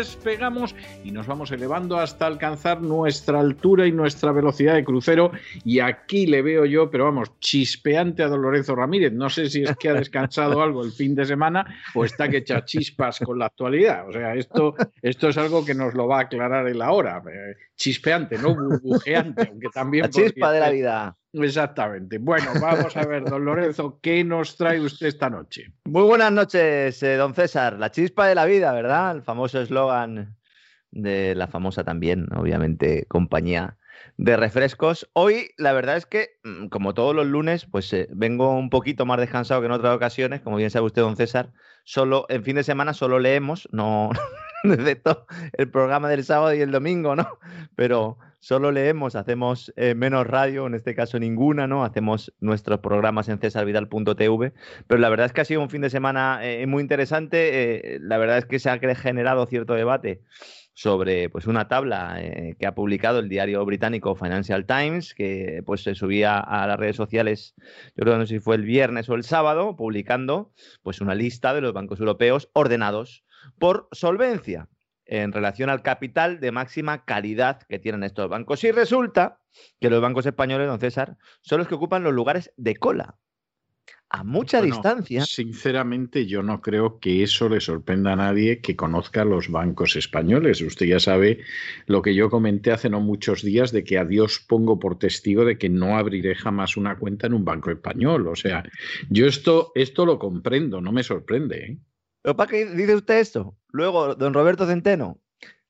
despegamos y nos vamos elevando hasta alcanzar nuestra altura y nuestra velocidad de crucero. Y aquí le veo yo, pero vamos, chispeante a don Lorenzo Ramírez. No sé si es que ha descansado algo el fin de semana o está que echa chispas con la actualidad. O sea, esto, esto es algo que nos lo va a aclarar él ahora. Eh, chispeante, no burbujeante, aunque también. La chispa de la vida. Exactamente. Bueno, vamos a ver, don Lorenzo, ¿qué nos trae usted esta noche? Muy buenas noches, eh, don César. La chispa de la vida, ¿verdad? El famoso eslogan de la famosa también, obviamente, compañía de refrescos. Hoy, la verdad es que, mm, como todos los lunes, pues eh, vengo un poquito más descansado que en otras ocasiones, como bien sabe usted, don César. Solo, en fin de semana solo leemos, no, excepto el programa del sábado y el domingo, ¿no? Pero solo leemos, hacemos eh, menos radio, en este caso ninguna, ¿no? Hacemos nuestros programas en cesarvidal.tv, pero la verdad es que ha sido un fin de semana eh, muy interesante, eh, la verdad es que se ha generado cierto debate sobre pues una tabla que ha publicado el diario británico Financial Times, que pues se subía a las redes sociales, yo creo que no sé si fue el viernes o el sábado, publicando pues una lista de los bancos europeos ordenados por solvencia en relación al capital de máxima calidad que tienen estos bancos. Y resulta que los bancos españoles, don César, son los que ocupan los lugares de cola. A mucha distancia. Sinceramente, yo no creo que eso le sorprenda a nadie que conozca los bancos españoles. Usted ya sabe lo que yo comenté hace no muchos días de que a Dios pongo por testigo de que no abriré jamás una cuenta en un banco español. O sea, yo esto, esto lo comprendo, no me sorprende. ¿eh? ¿Pero para qué dice usted esto? Luego, don Roberto Centeno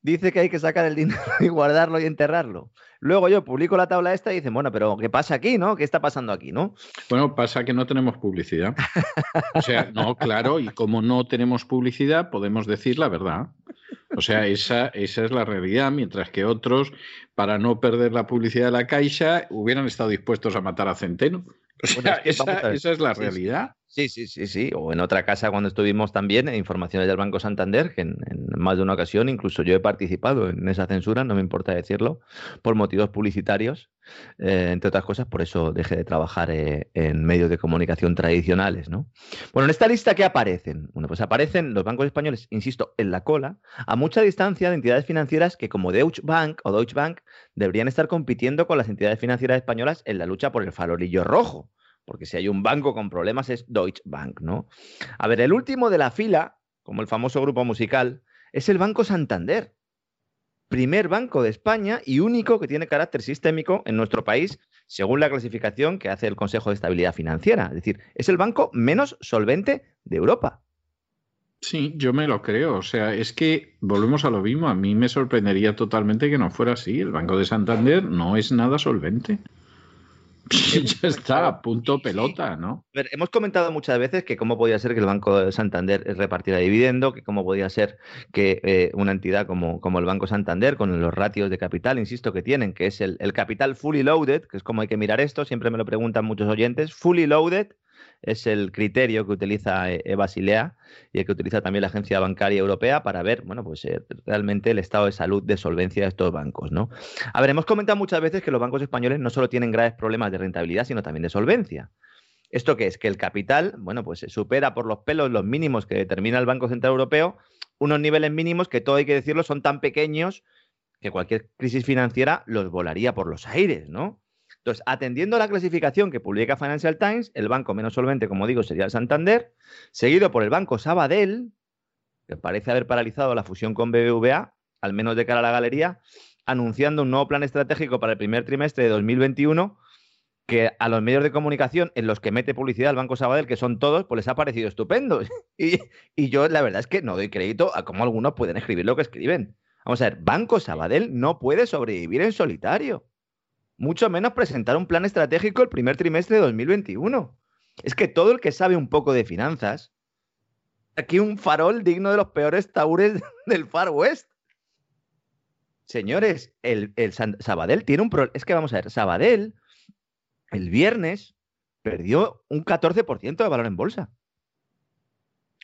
dice que hay que sacar el dinero y guardarlo y enterrarlo. Luego yo publico la tabla esta y dicen, bueno, pero ¿qué pasa aquí, no? ¿Qué está pasando aquí, no? Bueno, pasa que no tenemos publicidad. O sea, no, claro, y como no tenemos publicidad, podemos decir la verdad. O sea, esa, esa es la realidad, mientras que otros, para no perder la publicidad de la Caixa, hubieran estado dispuestos a matar a Centeno. O sea, esa, esa, es la realidad. Sí, sí, sí, sí. O en otra casa cuando estuvimos también, en informaciones del Banco Santander, que en, más de una ocasión incluso yo he participado en esa censura, no me importa decirlo, por motivos publicitarios, eh, entre otras cosas, por eso dejé de trabajar eh, en medios de comunicación tradicionales, ¿no? Bueno, en esta lista, ¿qué aparecen? Bueno, pues aparecen los bancos españoles, insisto, en la cola, a mucha distancia de entidades financieras que como Deutsche Bank o Deutsche Bank deberían estar compitiendo con las entidades financieras españolas en la lucha por el farolillo rojo porque si hay un banco con problemas es Deutsche Bank, ¿no? A ver, el último de la fila, como el famoso grupo musical, es el Banco Santander. Primer banco de España y único que tiene carácter sistémico en nuestro país, según la clasificación que hace el Consejo de Estabilidad Financiera. Es decir, es el banco menos solvente de Europa. Sí, yo me lo creo. O sea, es que volvemos a lo mismo. A mí me sorprendería totalmente que no fuera así. El Banco de Santander no es nada solvente. ya está, punto pelota, ¿no? hemos comentado muchas veces que cómo podía ser que el Banco de Santander repartiera dividendo, que cómo podía ser que eh, una entidad como, como, el Banco Santander, con los ratios de capital, insisto, que tienen, que es el, el capital fully loaded, que es como hay que mirar esto, siempre me lo preguntan muchos oyentes, fully loaded es el criterio que utiliza eh, Basilea y el que utiliza también la Agencia Bancaria Europea para ver, bueno, pues eh, realmente el estado de salud, de solvencia de estos bancos, ¿no? A ver, hemos comentado muchas veces que los bancos españoles no solo tienen graves problemas de rentabilidad, sino también de solvencia. ¿Esto qué es? Que el capital, bueno, pues supera por los pelos los mínimos que determina el Banco Central Europeo, unos niveles mínimos que todo hay que decirlo son tan pequeños que cualquier crisis financiera los volaría por los aires, ¿no? Entonces, atendiendo a la clasificación que publica Financial Times, el banco menos solvente, como digo, sería el Santander, seguido por el banco Sabadell, que parece haber paralizado la fusión con BBVA, al menos de cara a la galería, anunciando un nuevo plan estratégico para el primer trimestre de 2021 que a los medios de comunicación en los que mete publicidad el Banco Sabadell, que son todos, pues les ha parecido estupendo. Y, y, yo la verdad es que no doy crédito a cómo algunos pueden escribir lo que escriben. Vamos a ver, Banco Sabadell no puede sobrevivir en solitario mucho menos presentar un plan estratégico el primer trimestre de 2021. Es que todo el que sabe un poco de finanzas, aquí un farol digno de los peores taures del Far West. Señores, el, Sabadell tiene un problema. Es que vamos a ver, Sabadell el viernes perdió un 14% de valor en bolsa.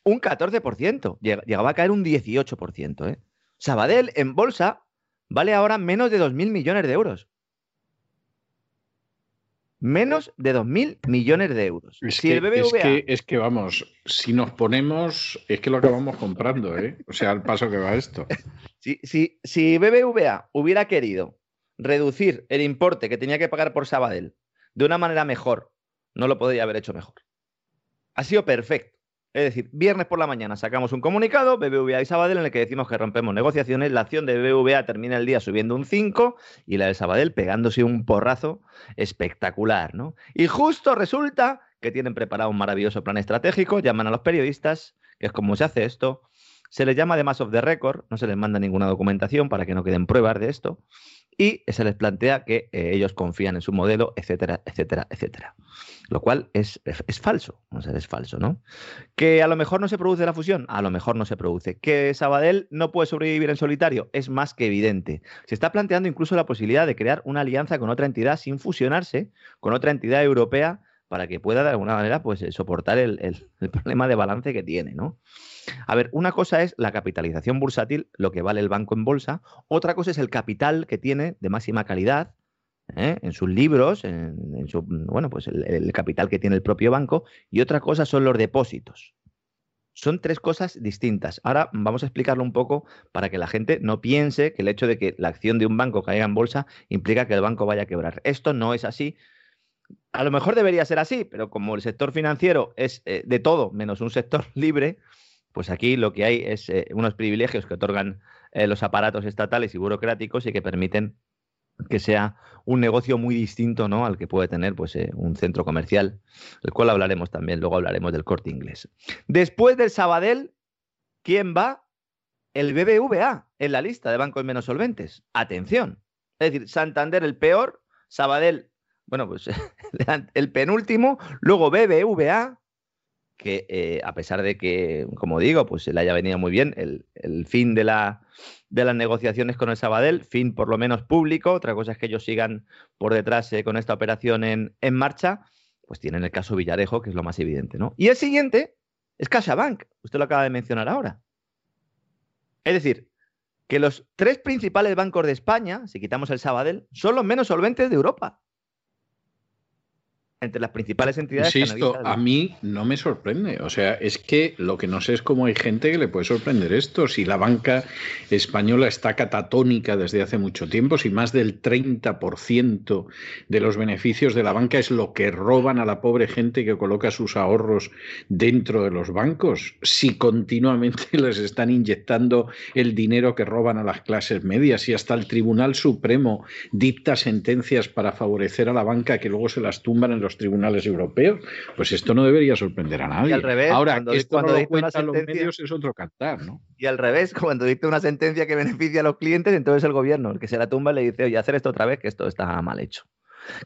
Un 14%. Llegaba a caer un 18%. ¿eh? Sabadell en bolsa vale ahora menos de 2.000 millones de euros. Menos de 2.000 millones de euros. Es, que, es, que, vamos, si nos ponemos, es que lo acabamos comprando, ¿eh? O sea, al paso que va esto. Si, si, si BBVA hubiera querido reducir el importe que tenía que pagar por Sabadell de una manera mejor, no lo podría haber hecho mejor. Ha sido perfecto. Es decir, viernes por la mañana sacamos un comunicado, BBVA y Sabadell, en el que decimos que rompemos negociaciones. La acción de BBVA termina el día subiendo un 5 y la de Sabadell pegándose un porrazo espectacular, ¿no? Y justo resulta que tienen preparado un maravilloso plan estratégico, llaman a los periodistas, que es como se hace esto, se les llama además of the record, no se les manda ninguna documentación para que no queden pruebas de esto, y se les plantea que eh, ellos confían en su modelo, etcétera, etcétera, etcétera. Lo cual es, es, falso, o es falso, ¿no? Que a lo mejor no se produce la fusión, a lo mejor no se produce. Que Sabadell no puede sobrevivir en solitario, es más que evidente. Se está planteando incluso la posibilidad de crear una alianza con otra entidad sin fusionarse, con otra entidad europea, para que pueda de alguna manera pues, eh, soportar el, el problema de balance que tiene, ¿no? A ver, una cosa es la capitalización bursátil, lo que vale el banco en bolsa, otra cosa es el capital que tiene de máxima calidad ¿eh? en sus libros, en, su, bueno, pues el, capital que tiene el propio banco, y otra cosa son los depósitos. Son tres cosas distintas. Ahora vamos a explicarlo un poco para que la gente no piense que el hecho de que la acción de un banco caiga en bolsa implica que el banco vaya a quebrar. Esto no es así. A lo mejor debería ser así, pero como el sector financiero es eh, de todo menos un sector libre, pues aquí lo que hay es eh, unos privilegios que otorgan eh, los aparatos estatales y burocráticos y que permiten que sea un negocio muy distinto ¿no? al que puede tener pues, un centro comercial, del cual hablaremos también, luego hablaremos del corte inglés. Después del Sabadell, ¿quién va? El BBVA en la lista de bancos menos solventes. Atención. Es decir, Santander el peor, Sabadell, bueno, pues el penúltimo, luego BBVA, que eh, a pesar de que, como digo, pues le haya venido muy bien el, fin de, la, de, las negociaciones con el Sabadell, fin por lo menos público, otra cosa es que ellos sigan por detrás eh, con esta operación en, marcha, pues tienen el caso Villarejo, que es lo más evidente, ¿no? Y el siguiente es CaixaBank, usted lo acaba de mencionar ahora. Es decir, que los tres principales bancos de España, si quitamos el Sabadell, son los menos solventes de Europa entre las principales entidades. Insisto, a mí no me sorprende. O sea, es que lo que no sé es cómo hay gente que le puede sorprender esto. Si la banca española está catatónica desde hace mucho tiempo, si más del 30% de los beneficios de la banca es lo que roban a la pobre gente que coloca sus ahorros dentro de los bancos, si continuamente les están inyectando el dinero que roban a las clases medias y hasta el Tribunal Supremo dicta sentencias para favorecer a la banca que luego se las tumban en los tribunales europeos, pues esto no debería sorprender a nadie. al revés, Ahora, cuando, esto cuando no lo los medios es otro cantar, ¿no? Y al revés, cuando dicta una sentencia que beneficia a los clientes, entonces el gobierno, el que se la tumba, le dice, oye, hacer esto otra vez, que esto está mal hecho.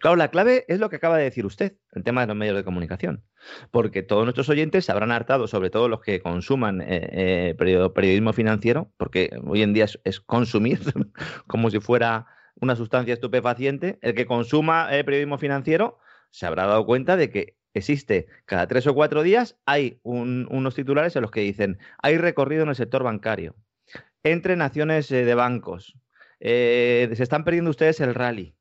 Claro, la clave es lo que acaba de decir usted, el tema de los medios de comunicación. Porque todos nuestros oyentes se habrán hartado, sobre todo los que consuman eh, eh, periodismo financiero, porque hoy en día es, consumir como si fuera una sustancia estupefaciente. El que consuma eh, periodismo financiero se habrá dado cuenta de que existe cada tres o cuatro días, hay unos titulares en los que dicen, hay recorrido en el sector bancario, entre naciones de bancos, se están perdiendo ustedes el rally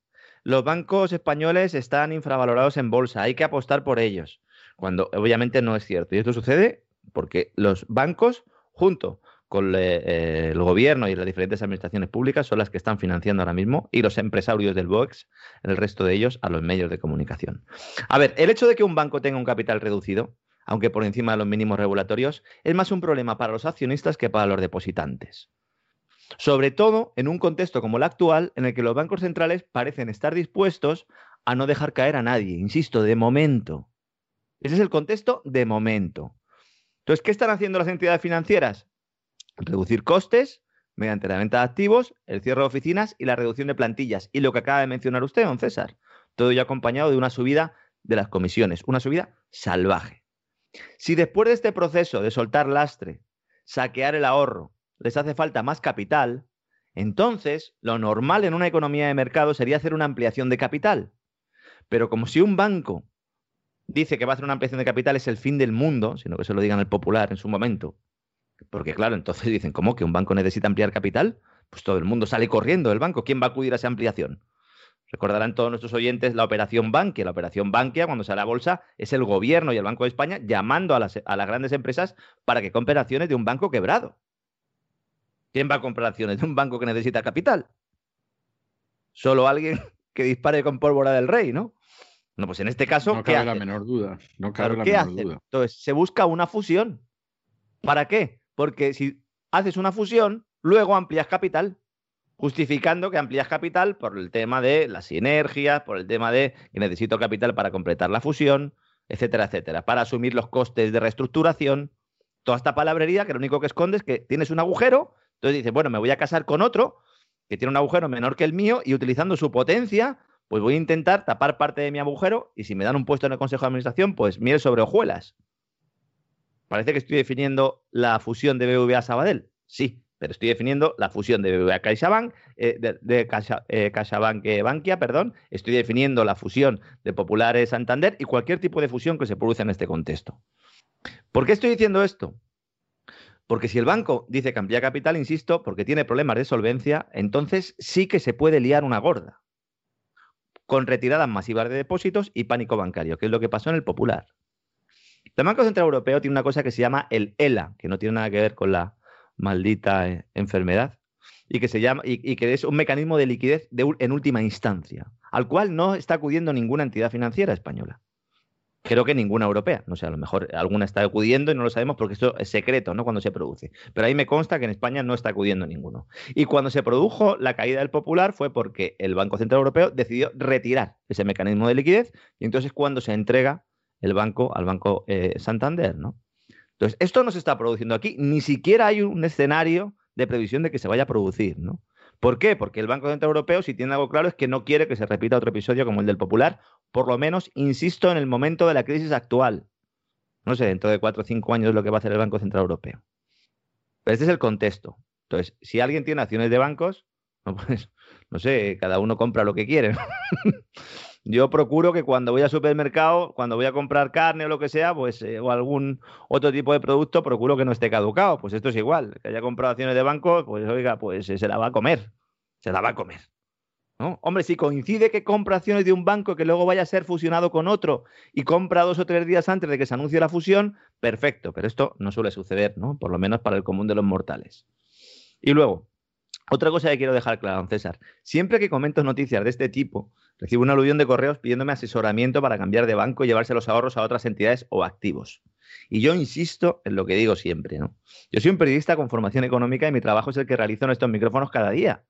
los bancos españoles están infravalorados en bolsa, hay que apostar por ellos, cuando obviamente no es cierto. Y esto sucede porque los bancos, junto con eh, el gobierno y las diferentes administraciones públicas, son las que están financiando ahora mismo, y los empresarios del BOEX, el resto de ellos, a los medios de comunicación. A ver, el hecho de que un banco tenga un capital reducido, aunque por encima de los mínimos regulatorios, es más un problema para los accionistas que para los depositantes. Sobre todo en un contexto como el actual, en el que los bancos centrales parecen estar dispuestos a no dejar caer a nadie, insisto, de momento. Ese es el contexto de momento. Entonces, ¿qué están haciendo las entidades financieras? Reducir costes mediante la venta de activos, el cierre de oficinas y la reducción de plantillas. Y lo que acaba de mencionar usted, don César. Todo ello acompañado de una subida de las comisiones, una subida salvaje. Si después de este proceso de soltar lastre, saquear el ahorro, les hace falta más capital, entonces lo normal en una economía de mercado sería hacer una ampliación de capital. Pero como si un banco dice que va a hacer una ampliación de capital es el fin del mundo, sino que se lo digan el popular en su momento, porque claro, entonces dicen, ¿cómo que un banco necesita ampliar capital? Pues todo el mundo sale corriendo del banco. ¿Quién va a acudir a esa ampliación? Recordarán todos nuestros oyentes la operación Bankia. La operación Bankia, cuando sale a bolsa, es el gobierno y el Banco de España llamando a las, a las grandes empresas para que compren acciones de un banco quebrado. ¿Quién va a comprar acciones de un banco que necesita capital? Solo alguien que dispare con pólvora del rey, ¿no? No, pues en este caso. No cabe la menor duda. No cabe la ¿qué menor duda. Entonces, se busca una fusión. ¿Para qué? Porque si haces una fusión, luego amplías capital, justificando que amplías capital por el tema de las sinergias, por el tema de que necesito capital para completar la fusión, etcétera, etcétera, para asumir los costes de reestructuración. Toda esta palabrería que lo único que esconde es que tienes un agujero entonces dice, bueno, me voy a casar con otro que tiene un agujero menor que el mío y utilizando su potencia, pues voy a intentar tapar parte de mi agujero y si me dan un puesto en el Consejo de Administración, pues mire sobre hojuelas. Parece que estoy definiendo la fusión de BVA Sabadell. Sí, pero estoy definiendo la fusión de BBVA CaixaBank, eh, de, de eh, CaixaBank eh, Bankia, perdón. Estoy definiendo la fusión de Populares Santander y cualquier tipo de fusión que se produce en este contexto. ¿Por qué estoy diciendo esto? Porque si el banco dice que amplía capital, insisto, porque tiene problemas de solvencia, entonces sí que se puede liar una gorda. Con retiradas masivas de depósitos y pánico bancario, que es lo que pasó en el Popular. El Banco Central Europeo tiene una cosa que se llama el ELA, que no tiene nada que ver con la maldita eh, enfermedad, y que, se llama, y, que es un mecanismo de liquidez en última instancia, al cual no está acudiendo ninguna entidad financiera española. Creo que ninguna europea. No sé, a lo mejor alguna está acudiendo y no lo sabemos porque esto es secreto, ¿no? Cuando se produce. Pero ahí me consta que en España no está acudiendo ninguno. Y cuando se produjo la caída del popular fue porque el Banco Central Europeo decidió retirar ese mecanismo de liquidez y entonces cuando se entrega el banco al Banco eh, Santander, ¿no? Entonces, esto no se está produciendo aquí, ni siquiera hay un escenario de previsión de que se vaya a producir, ¿no? ¿Por qué? Porque el Banco Central Europeo, si tiene algo claro, es que no quiere que se repita otro episodio como el del Popular, por lo menos, insisto, en el momento de la crisis actual. No sé, dentro de cuatro o cinco años lo que va a hacer el Banco Central Europeo. Pero este es el contexto. Entonces, si alguien tiene acciones de bancos, pues, no sé, cada uno compra lo que quiere. Yo procuro que cuando voy al supermercado, cuando voy a comprar carne o lo que sea, pues, eh, o algún otro tipo de producto, procuro que no esté caducado. Pues esto es igual. Que haya comprado acciones de banco, pues oiga, pues eh, se la va a comer. Se la va a comer. ¿No? Hombre, si coincide que compra acciones de un banco que luego vaya a ser fusionado con otro y compra dos o tres días antes de que se anuncie la fusión, perfecto, pero esto no suele suceder, ¿no? Por lo menos para el común de los mortales. Y luego, otra cosa que quiero dejar clara, don César. Siempre que comento noticias de este tipo, recibo un aluvión de correos pidiéndome asesoramiento para cambiar de banco y llevarse los ahorros a otras entidades o activos. Y yo insisto en lo que digo siempre, ¿no? Yo soy un periodista con formación económica y mi trabajo es el que realizo en estos micrófonos cada día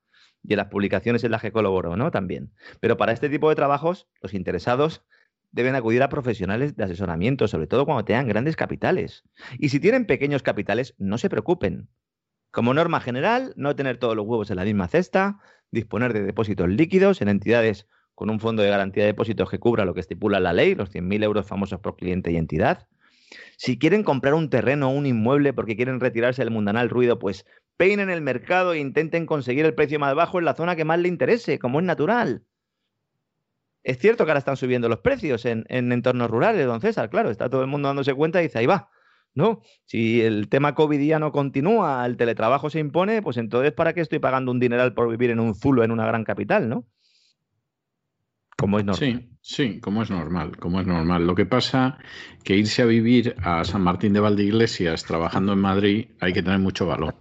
y en las publicaciones en las que colaboro, ¿no? También. Pero para este tipo de trabajos, los interesados deben acudir a profesionales de asesoramiento, sobre todo cuando tengan grandes capitales. Y si tienen pequeños capitales, no se preocupen. Como norma general, no tener todos los huevos en la misma cesta, disponer de depósitos líquidos en entidades con un fondo de garantía de depósitos que cubra lo que estipula la ley, los 100.000 euros famosos por cliente y entidad. Si quieren comprar un terreno o un inmueble porque quieren retirarse del mundanal ruido, pues peinen el mercado e intenten conseguir el precio más bajo en la zona que más le interese, como es natural. Es cierto que ahora están subiendo los precios en, entornos rurales, don César, claro, está todo el mundo dándose cuenta y dice, ahí va, ¿no? Si el tema COVID ya no continúa, el teletrabajo se impone, pues entonces ¿para qué estoy pagando un dineral por vivir en un zulo en una gran capital, ¿no? Como es normal. Sí, sí, como es normal, como es normal. Lo que pasa que irse a vivir a San Martín de Valdeiglesias trabajando en Madrid hay que tener mucho valor.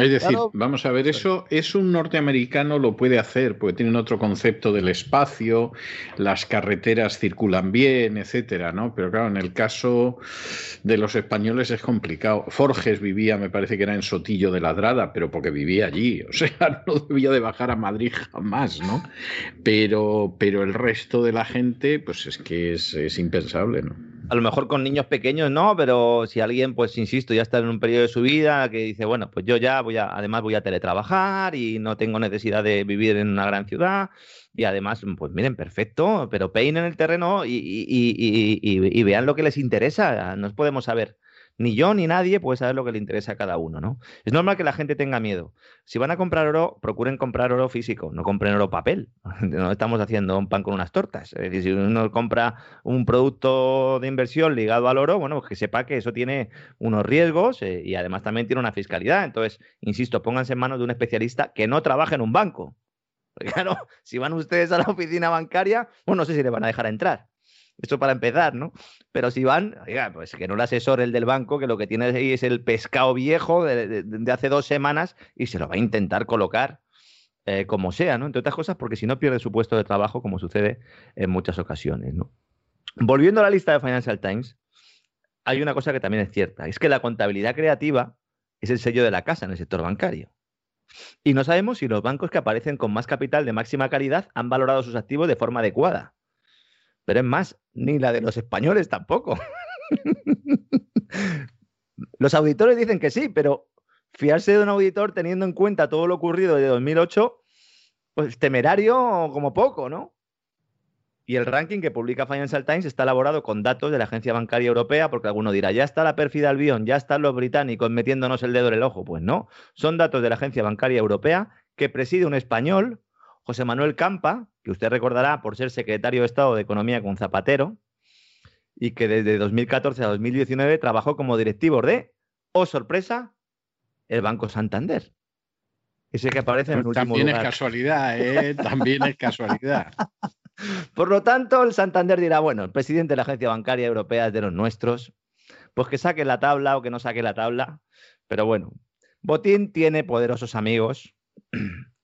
Es decir, vamos a ver, eso es un norteamericano lo puede hacer, porque tienen otro concepto del espacio, las carreteras circulan bien, etcétera, ¿no? Pero claro, en el caso de los españoles es complicado. Forges vivía, me parece que era en Sotillo de Ladrada, pero porque vivía allí, o sea, no debía de bajar a Madrid jamás, ¿no? Pero, pero el resto de la gente, pues es que es, impensable, ¿no? A lo mejor con niños pequeños no, pero si alguien, pues insisto, ya está en un periodo de su vida que dice, bueno, pues yo ya voy a, además voy a teletrabajar y no tengo necesidad de vivir en una gran ciudad. Y además, pues miren, perfecto, pero peinen el terreno y, y vean lo que les interesa. Nos podemos saber ni yo ni nadie puede saber lo que le interesa a cada uno, ¿no? Es normal que la gente tenga miedo. Si van a comprar oro, procuren comprar oro físico, no compren oro papel. No estamos haciendo un pan con unas tortas. Es decir, si uno compra un producto de inversión ligado al oro, bueno, pues que sepa que eso tiene unos riesgos eh, y además también tiene una fiscalidad. Entonces, insisto, pónganse en manos de un especialista que no trabaje en un banco. Porque claro, si van ustedes a la oficina bancaria, bueno, no sé si le van a dejar entrar. Esto para empezar, ¿no? Pero si van, oiga, pues que no le asesore el del banco, que lo que tiene ahí es el pescado viejo de, hace dos semanas y se lo va a intentar colocar eh, como sea, ¿no? Entre otras cosas, porque si no pierde su puesto de trabajo, como sucede en muchas ocasiones, ¿no? Volviendo a la lista de Financial Times, hay una cosa que también es cierta, es que la contabilidad creativa es el sello de la casa en el sector bancario. Y no sabemos si los bancos que aparecen con más capital de máxima calidad han valorado sus activos de forma adecuada. Pero es más, ni la de los españoles tampoco. los auditores dicen que sí, pero fiarse de un auditor teniendo en cuenta todo lo ocurrido desde 2008, pues temerario como poco, ¿no? Y el ranking que publica Financial Times está elaborado con datos de la Agencia Bancaria Europea, porque alguno dirá, ya está la pérfida Albion, ya están los británicos metiéndonos el dedo en el ojo. Pues no, son datos de la Agencia Bancaria Europea que preside un español José Manuel Campa, que usted recordará por ser secretario de Estado de Economía con Zapatero, y que desde 2014 a 2019 trabajó como directivo de, oh sorpresa, el Banco Santander. Ese que aparece en el último También es casualidad, ¿eh? También es casualidad. Por lo tanto, el Santander dirá, bueno, el presidente de la Agencia Bancaria Europea es de los nuestros, pues que saque la tabla o que no saque la tabla. Pero bueno, Botín tiene poderosos amigos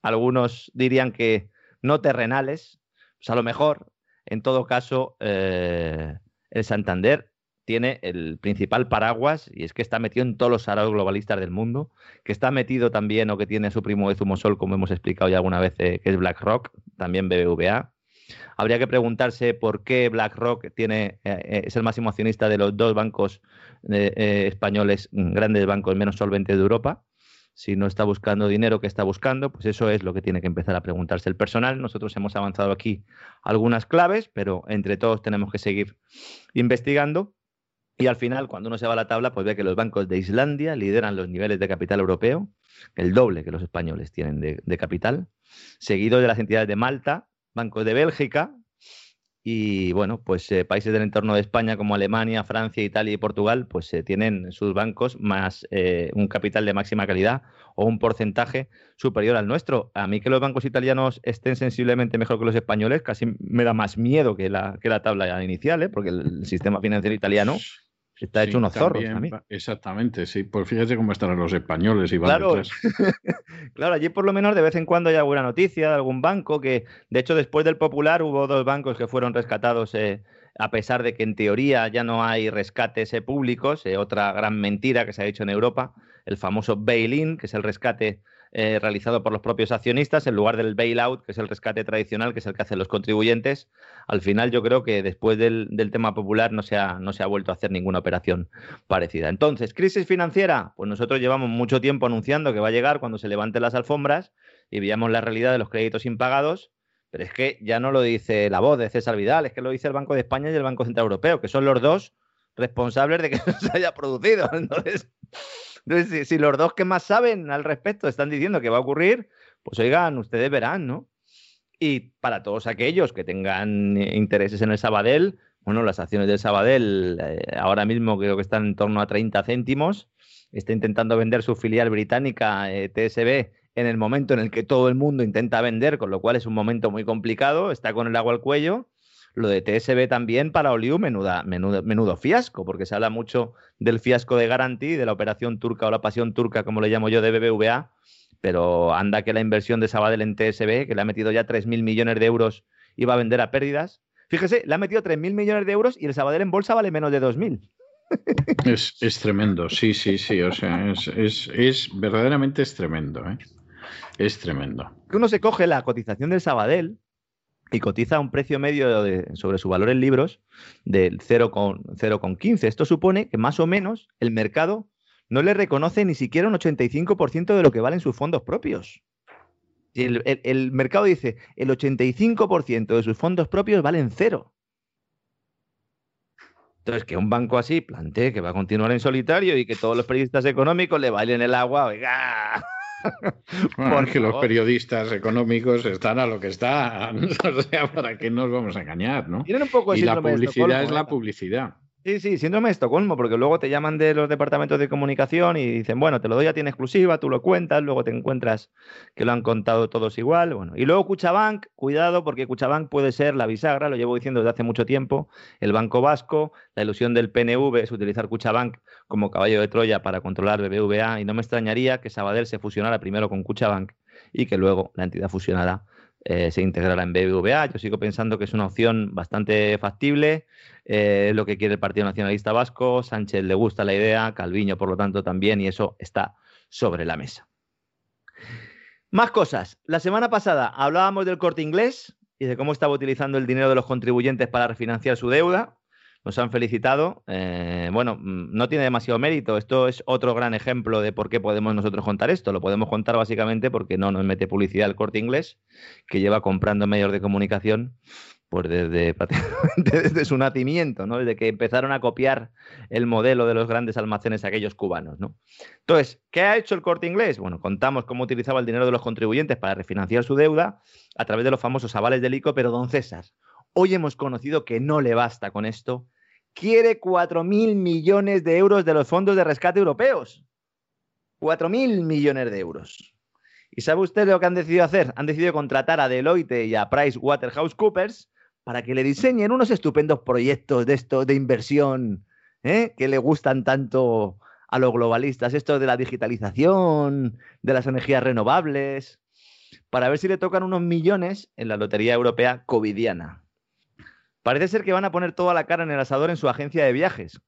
algunos dirían que no terrenales, pues a lo mejor, en todo caso, eh, el Santander tiene el principal paraguas y es que está metido en todos los araos globalistas del mundo, que está metido también o que tiene a su primo de Zumosol, como hemos explicado ya alguna vez, eh, que es BlackRock, también BBVA. Habría que preguntarse por qué BlackRock tiene, eh, es el máximo accionista de los dos bancos españoles, grandes bancos menos solventes de Europa si no está buscando dinero, ¿qué está buscando? Pues eso es lo que tiene que empezar a preguntarse el personal. Nosotros hemos avanzado aquí algunas claves, pero entre todos tenemos que seguir investigando. Y al final, cuando uno se va a la tabla, pues ve que los bancos de Islandia lideran los niveles de capital europeo, el doble que los españoles tienen de, de capital, seguido de las entidades de Malta, bancos de Bélgica, y bueno, pues eh, países del entorno de España como Alemania, Francia, Italia y Portugal, pues eh, tienen sus bancos más eh, un capital de máxima calidad o un porcentaje superior al nuestro. A mí que los bancos italianos estén sensiblemente mejor que los españoles, casi me da más miedo que la, que la tabla inicial, porque el sistema financiero italiano Está hecho unos zorros. Exactamente, sí. Pues fíjese cómo están los españoles y claro, claro, allí por lo menos de vez en cuando hay alguna noticia de algún banco que, de hecho, después del Popular hubo dos bancos que fueron rescatados. Eh, a pesar de que en teoría ya no hay rescates eh, públicos, eh, otra gran mentira que se ha hecho en Europa, el famoso bail-in, que es el rescate eh, realizado por los propios accionistas en lugar del bailout, que es el rescate tradicional, que es el que hacen los contribuyentes. Al final yo creo que después del, tema popular no se, ha, no se ha vuelto a hacer ninguna operación parecida. Entonces, crisis financiera, pues nosotros llevamos mucho tiempo anunciando que va a llegar cuando se levanten las alfombras y veamos la realidad de los créditos impagados Pero es que ya no lo dice la voz de César Vidal, es que lo dice el Banco de España y el Banco Central Europeo, que son los dos responsables de que no se haya producido. Entonces, si, los dos que más saben al respecto están diciendo que va a ocurrir, pues oigan, ustedes verán, ¿no? Y para todos aquellos que tengan intereses en el Sabadell, bueno, las acciones del Sabadell eh, ahora mismo creo que están en torno a 30 céntimos. Está intentando vender su filial británica eh, TSB en el momento en el que todo el mundo intenta vender, con lo cual es un momento muy complicado. Está con el agua al cuello. Lo de TSB también para Oliu, menuda, menudo, menudo fiasco, porque se habla mucho del fiasco de Garanti, de la operación turca o la pasión turca, como le llamo yo, de BBVA, pero anda que la inversión de Sabadell en TSB, que le ha metido ya 3.000 millones de euros, iba a vender a pérdidas. Fíjese, le ha metido 3.000 millones de euros y el Sabadell en bolsa vale menos de 2.000. Es, es, tremendo, sí, sí, sí. O sea, es, es, es verdaderamente es tremendo. ¿eh? Es tremendo. Uno se coge la cotización del Sabadell y cotiza un precio medio sobre su valor en libros del 0,15. Esto supone que más o menos el mercado no le reconoce ni siquiera un 85% de lo que valen sus fondos propios. El, el, mercado dice, el 85% de sus fondos propios valen cero. Entonces, que un banco así plantee que va a continuar en solitario y que todos los periodistas económicos le bailen el agua, oiga, Porque los periodistas económicos están a lo que están. O sea, ¿para qué nos vamos a engañar, no? Tienen un poco y la publicidad es la publicidad. Sí, sí, síndrome de Estocolmo, porque luego te llaman de los departamentos de comunicación y dicen, bueno, te lo doy a ti en exclusiva, tú lo cuentas, luego te encuentras que lo han contado todos igual. Bueno, y luego Cuchabank, cuidado, porque Cuchabank puede ser la bisagra, lo llevo diciendo desde hace mucho tiempo, el Banco Vasco, la ilusión del PNV es utilizar Cuchabank como caballo de Troya para controlar BBVA, y no me extrañaría que Sabadell se fusionara primero con Cuchabank y que luego la entidad fusionara eh, se integrará en BBVA. Yo sigo pensando que es una opción bastante factible, eh, es lo que quiere el Partido Nacionalista Vasco, Sánchez le gusta la idea, Calviño por lo tanto también, y eso está sobre la mesa. Más cosas. La semana pasada hablábamos del corte inglés y de cómo estaba utilizando el dinero de los contribuyentes para refinanciar su deuda nos han felicitado. Eh, bueno, mm, no tiene demasiado mérito. Esto es otro gran ejemplo de por qué podemos nosotros contar esto. Lo podemos contar básicamente porque no nos mete publicidad el corte inglés, que lleva comprando medios de comunicación pues desde, desde su nacimiento, ¿no? desde que empezaron a copiar el modelo de los grandes almacenes aquellos cubanos. ¿no? Entonces, ¿qué ha hecho el corte inglés? Bueno, contamos cómo utilizaba el dinero de los contribuyentes para refinanciar su deuda a través de los famosos avales del ICO, pero don César, hoy hemos conocido que no le basta con esto quiere 4.000 millones de euros de los fondos de rescate europeos. 4.000 millones de euros. ¿Y sabe usted lo que han decidido hacer? Han decidido contratar a Deloitte y a PricewaterhouseCoopers para que le diseñen unos estupendos proyectos de esto de inversión ¿eh? que le gustan tanto a los globalistas, esto de la digitalización, de las energías renovables, para ver si le tocan unos millones en la Lotería Europea Covidiana. Parece ser que van a poner toda la cara en el asador en su agencia de viajes,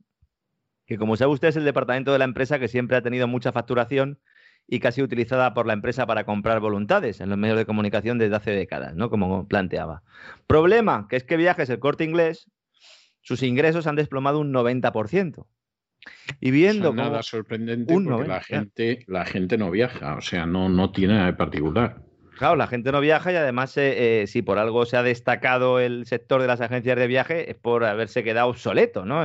que como sabe usted es el departamento de la empresa que siempre ha tenido mucha facturación y casi utilizada por la empresa para comprar voluntades en los medios de comunicación desde hace décadas, ¿no? Como planteaba. Problema, que es que viajes el corte inglés, sus ingresos han desplomado un 90%. Y viendo nada sorprendente porque la gente, la gente no viaja, o sea, no, no tiene nada de particular. Claro, la gente no viaja y además, eh, eh, si por algo se ha destacado el sector de las agencias de viaje, es por haberse quedado obsoleto, ¿no?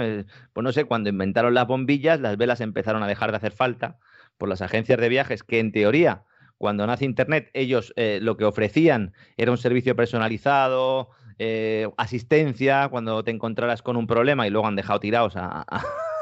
pues no sé, cuando inventaron las bombillas, las velas empezaron a dejar de hacer falta por las agencias de viajes que en teoría, cuando nace Internet, ellos eh, lo que ofrecían era un servicio personalizado, asistencia, cuando te encontraras con un problema y luego han dejado tirados a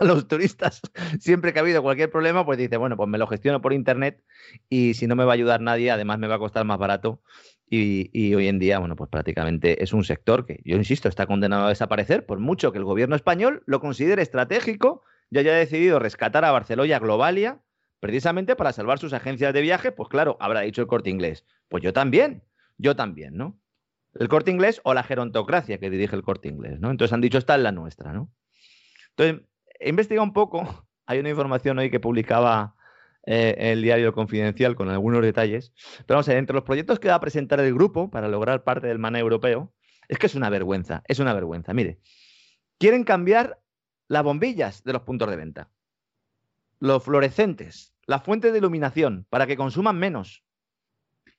los turistas, siempre que ha habido cualquier problema, pues dice, bueno, pues me lo gestiono por internet y si no me va a ayudar nadie, además me va a costar más barato. Y, hoy en día, bueno, pues prácticamente es un sector que, yo insisto, está condenado a desaparecer, por mucho que el gobierno español lo considere estratégico y haya decidido rescatar a Barcelona Globalia precisamente para salvar sus agencias de viaje, pues claro, habrá dicho el corte inglés. Pues yo también, yo también, ¿no? El corte inglés o la gerontocracia que dirige el corte inglés, ¿no? Entonces han dicho, esta es la nuestra, ¿no? Entonces, he investigado un poco, hay una información hoy que publicaba eh, el diario Confidencial con algunos detalles, pero vamos a ver, entre los proyectos que va a presentar el grupo para lograr parte del maná europeo, es que es una vergüenza, es una vergüenza. Mire, quieren cambiar las bombillas de los puntos de venta, los fluorescentes, las fuentes de iluminación, para que consuman menos.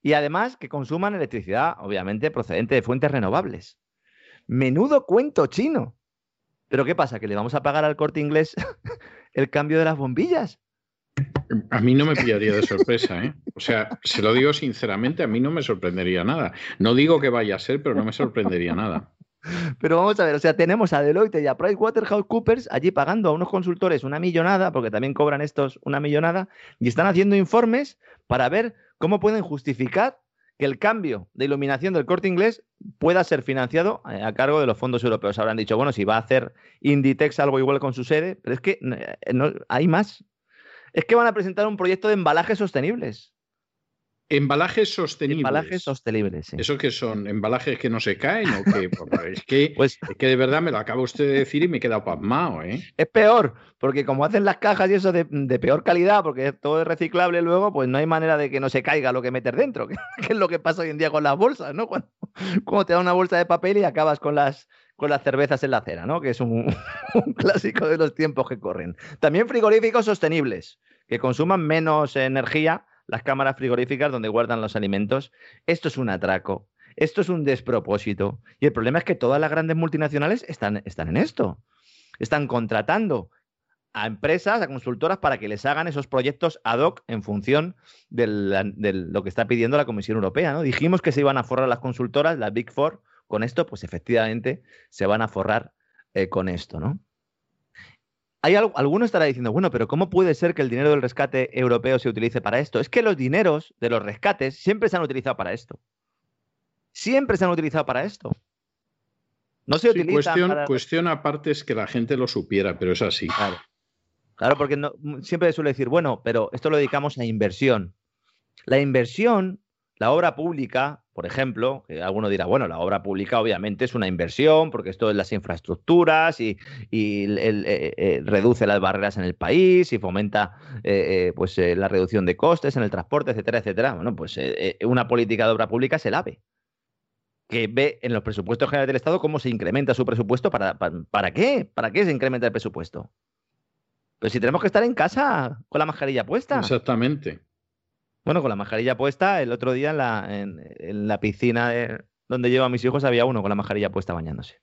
Y además que consuman electricidad, obviamente, procedente de fuentes renovables. Menudo cuento chino. Pero ¿qué pasa? ¿Que le vamos a pagar al corte inglés el cambio de las bombillas? A mí no me pillaría de sorpresa, ¿eh? O sea, se lo digo sinceramente, a mí no me sorprendería nada. No digo que vaya a ser, pero no me sorprendería nada. Pero vamos a ver, o sea, tenemos a Deloitte y a PricewaterhouseCoopers allí pagando a unos consultores una millonada, porque también cobran estos una millonada, y están haciendo informes para ver cómo pueden justificar que el cambio de iluminación del corte inglés pueda ser financiado eh, a cargo de los fondos europeos. Habrán dicho, bueno, si va a hacer Inditex algo igual con su sede, pero es que eh, no, hay más. Es que van a presentar un proyecto de embalajes sostenibles. Embalajes sostenibles. Embalajes sostenibles, sí. ¿Eso que son? ¿Embalajes que no se caen o qué? es, que, pues, es que de verdad me lo acaba usted de decir y me he quedado pasmado, ¿eh? Es peor, porque como hacen las cajas y eso de, peor calidad, porque todo es reciclable luego, pues no hay manera de que no se caiga lo que meter dentro, que, es lo que pasa hoy en día con las bolsas, ¿no? Cuando, te da una bolsa de papel y acabas con las, con las cervezas en la acera, ¿no? Que es un, un clásico de los tiempos que corren. También frigoríficos sostenibles, que consuman menos energía las cámaras frigoríficas donde guardan los alimentos. Esto es un atraco, esto es un despropósito. Y el problema es que todas las grandes multinacionales están, están en esto. Están contratando a empresas, a consultoras para que les hagan esos proyectos ad hoc en función de, lo que está pidiendo la Comisión Europea. ¿no? Dijimos que se iban a forrar las consultoras, las Big Four, con esto, pues efectivamente se van a forrar eh, con esto, ¿no? Hay alguno estará diciendo, bueno, pero ¿cómo puede ser que el dinero del rescate europeo se utilice para esto? Es que los dineros de los rescates siempre se han utilizado para esto. Siempre se han utilizado para esto. No se utiliza cuestión, cuestión aparte es que la gente lo supiera, pero es así. Claro, claro porque no, siempre suele decir, bueno, pero esto lo dedicamos a inversión. La inversión, la obra pública, por ejemplo, que alguno dirá, bueno, la obra pública obviamente es una inversión porque esto es las infraestructuras y, eh, eh, reduce las barreras en el país y fomenta eh, pues, la reducción de costes en el transporte, etcétera, etcétera. Bueno, pues una política de obra pública se la ve. Que ve en los presupuestos generales del Estado cómo se incrementa su presupuesto. ¿Para, para, qué? ¿Para qué se incrementa el presupuesto? Pues si tenemos que estar en casa con la mascarilla puesta. Exactamente. Bueno, con la mascarilla puesta, el otro día en la, piscina donde llevo a mis hijos había uno con la mascarilla puesta bañándose.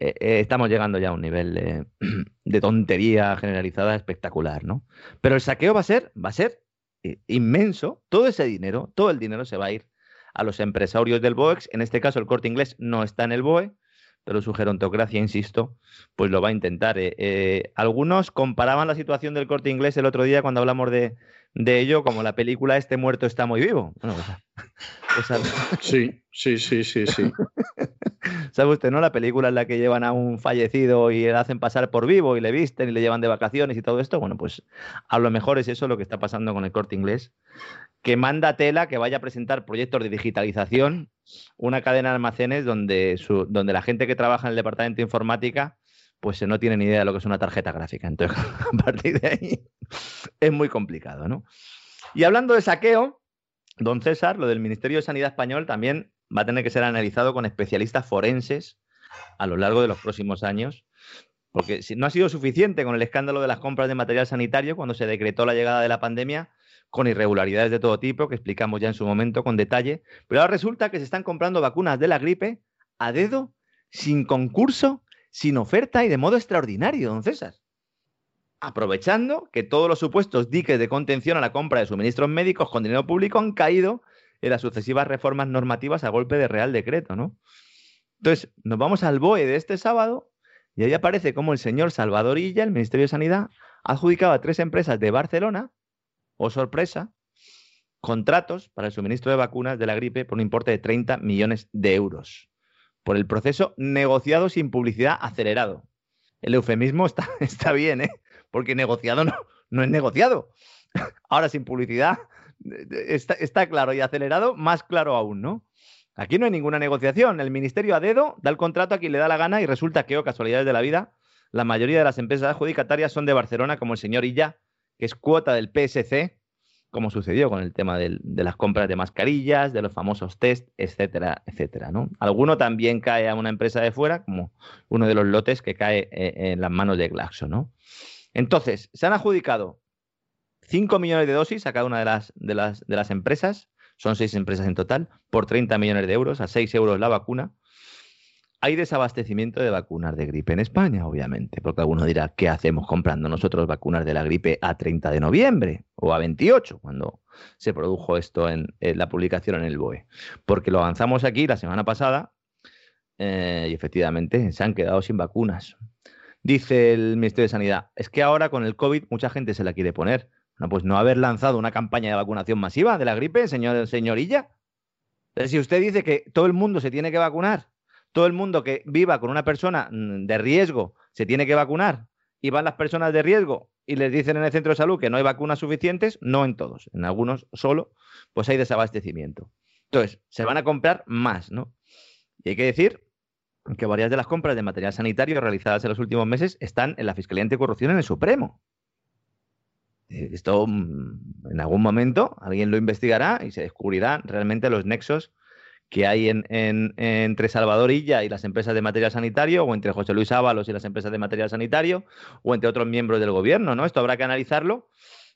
Eh, eh, estamos llegando ya a un nivel de, tontería generalizada espectacular, ¿no? Pero el saqueo va a ser, va a ser eh, inmenso. Todo ese dinero, todo el dinero se va a ir a los empresarios del BOEX. En este caso, el corte inglés no está en el BOE, pero su gerontocracia, insisto, pues lo va a intentar. algunos comparaban la situación del corte inglés el otro día cuando hablamos de, de ello como la película Este muerto está muy vivo. Bueno, pues, sí, sí, sí, sí, sí. ¿Sabe usted, no? La película en la que llevan a un fallecido y le hacen pasar por vivo y le visten y le llevan de vacaciones y todo esto. Bueno, pues a lo mejor es eso lo que está pasando con el corte inglés, que manda tela que vaya a presentar proyectos de digitalización, una cadena de almacenes donde, su, donde la gente que trabaja en el departamento de informática pues no tiene ni idea de lo que es una tarjeta gráfica. Entonces, a partir de ahí es muy complicado, ¿no? Y hablando de saqueo, don César, lo del Ministerio de Sanidad español también va a tener que ser analizado con especialistas forenses a lo largo de los próximos años, porque no ha sido suficiente con el escándalo de las compras de material sanitario cuando se decretó la llegada de la pandemia, con irregularidades de todo tipo, que explicamos ya en su momento con detalle, pero ahora resulta que se están comprando vacunas de la gripe a dedo, sin concurso sin oferta y de modo extraordinario, don César. Aprovechando que todos los supuestos diques de contención a la compra de suministros médicos con dinero público han caído en las sucesivas reformas normativas a golpe de Real Decreto, ¿no? Entonces, nos vamos al BOE de este sábado y ahí aparece como el señor Salvador Illa, el Ministerio de Sanidad, ha adjudicado a tres empresas de Barcelona, o oh sorpresa, contratos para el suministro de vacunas de la gripe por un importe de 30 millones de euros por el proceso negociado sin publicidad acelerado. El eufemismo está, está bien, ¿eh? porque negociado no, no es negociado. Ahora sin publicidad está, está claro y acelerado, más claro aún, ¿no? Aquí no hay ninguna negociación. El ministerio a dedo da el contrato a quien le da la gana y resulta que, o oh, casualidades de la vida, la mayoría de las empresas adjudicatarias son de Barcelona, como el señor Illa, que es cuota del PSC, como sucedió con el tema de las compras de mascarillas, de los famosos test, etcétera, etcétera. ¿no? Alguno también cae a una empresa de fuera, como uno de los lotes que cae eh, en las manos de Glaxo. ¿no? Entonces, se han adjudicado 5 millones de dosis a cada una de las, empresas son seis empresas en total, por 30 millones de euros, a 6 euros la vacuna. Hay desabastecimiento de vacunas de gripe en España, obviamente, porque alguno dirá, ¿qué hacemos comprando nosotros vacunas de la gripe a 30 de noviembre o a 28, cuando se produjo esto en, la publicación en el BOE? Porque lo avanzamos aquí la semana pasada eh, y efectivamente se han quedado sin vacunas. Dice el Ministerio de Sanidad, es que ahora con el COVID mucha gente se la quiere poner. No, pues no haber lanzado una campaña de vacunación masiva de la gripe, señor, señorilla. si usted dice que todo el mundo se tiene que vacunar, todo el mundo que viva con una persona mm, de riesgo se tiene que vacunar, y van las personas de riesgo y les dicen en el centro de salud que no hay vacunas suficientes, no en todos, en algunos solo, pues hay desabastecimiento. Entonces, se van a comprar más, ¿no? Y hay que decir que varias de las compras de material sanitario realizadas en los últimos meses están en la Fiscalía Anticorrupción en el Supremo. Eh, esto mm, en algún momento alguien lo investigará y se descubrirá realmente los nexos que hay en, entre Salvador Illa y las empresas de material sanitario, o entre José Luis Ábalos y las empresas de material sanitario, o entre otros miembros del gobierno, ¿no? Esto habrá que analizarlo,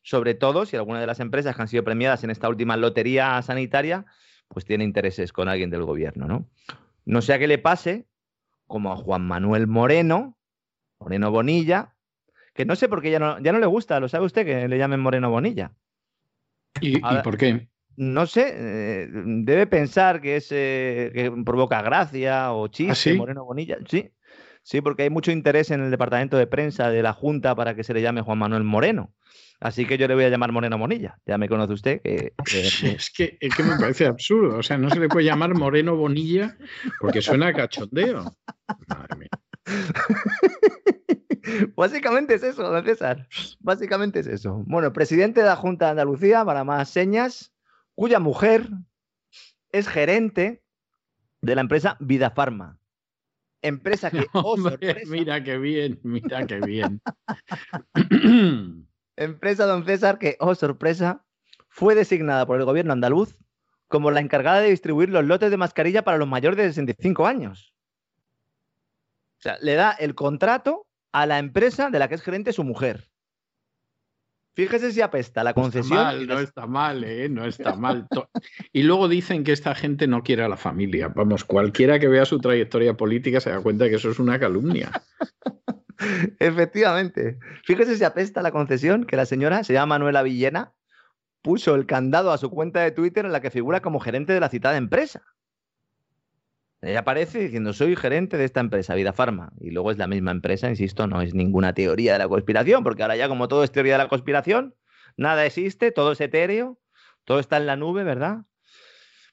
sobre todo si alguna de las empresas que han sido premiadas en esta última lotería sanitaria, pues tiene intereses con alguien del gobierno, ¿no? No sea que le pase como a Juan Manuel Moreno, Moreno Bonilla, que no sé por qué ya no, ya no le gusta, ¿lo sabe usted que le llamen Moreno Bonilla? ¿Y, por qué? No sé, eh, debe pensar que es eh, que provoca gracia o chiste, ¿Ah, Moreno Bonilla. Sí, sí, porque hay mucho interés en el departamento de prensa de la Junta para que se le llame Juan Manuel Moreno. Así que yo le voy a llamar Moreno Bonilla. Ya me conoce usted. Que, es, que, es que me parece absurdo. O sea, no se le puede llamar Moreno Bonilla porque suena a cachondeo. Madre mía. Básicamente es eso, don César. Básicamente es eso. Bueno, presidente de la Junta de Andalucía, para más señas, cuya mujer es gerente de la empresa Vida Farma. Empresa que. Oh, mira qué bien, mira qué bien. empresa, don César, que, oh sorpresa, fue designada por el gobierno andaluz como la encargada de distribuir los lotes de mascarilla para los mayores de 65 años. O sea, le da el contrato a la empresa de la que es gerente su mujer. Fíjese si apesta la concesión. No está mal, ¿eh? No está mal. y luego dicen que esta gente no quiere a la familia. Vamos, cualquiera que vea su trayectoria política se da cuenta que eso es una calumnia. Efectivamente. Fíjese si apesta la concesión que la señora, se llama Manuela Villena, puso el candado a su cuenta de Twitter en la que figura como gerente de la citada empresa. Ella aparece diciendo, soy gerente de esta empresa, Vida Pharma. Y luego es la misma empresa, insisto, no es ninguna teoría de la conspiración, porque ahora ya como todo es teoría de la conspiración, nada existe, todo es etéreo, todo está en la nube, ¿verdad?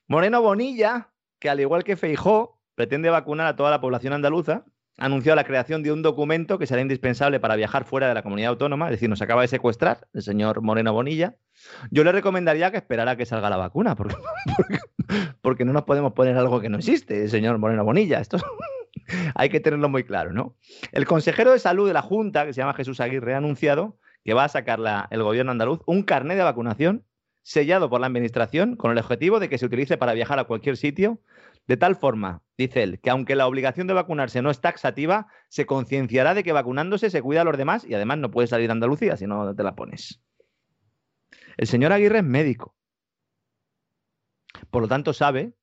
Moreno Bonilla, que al igual que Feijó, pretende vacunar a toda la población andaluza, anunció la creación de un documento que será indispensable para viajar fuera de la comunidad autónoma, es decir, nos acaba de secuestrar el señor Moreno Bonilla. Yo le recomendaría que esperara que salga la vacuna, porque, porque, no nos podemos poner algo que no existe, señor Moreno Bonilla. Esto hay que tenerlo muy claro, ¿no? El consejero de salud de la Junta, que se llama Jesús Aguirre, ha anunciado que va a sacar el gobierno andaluz un carnet de vacunación sellado por la administración con el objetivo de que se utilice para viajar a cualquier sitio de tal forma, dice él, que aunque la obligación de vacunarse no es taxativa, se concienciará de que vacunándose se cuida a los demás y además no puedes salir de Andalucía si no te la pones. El señor Aguirre es médico. Por lo tanto, sabe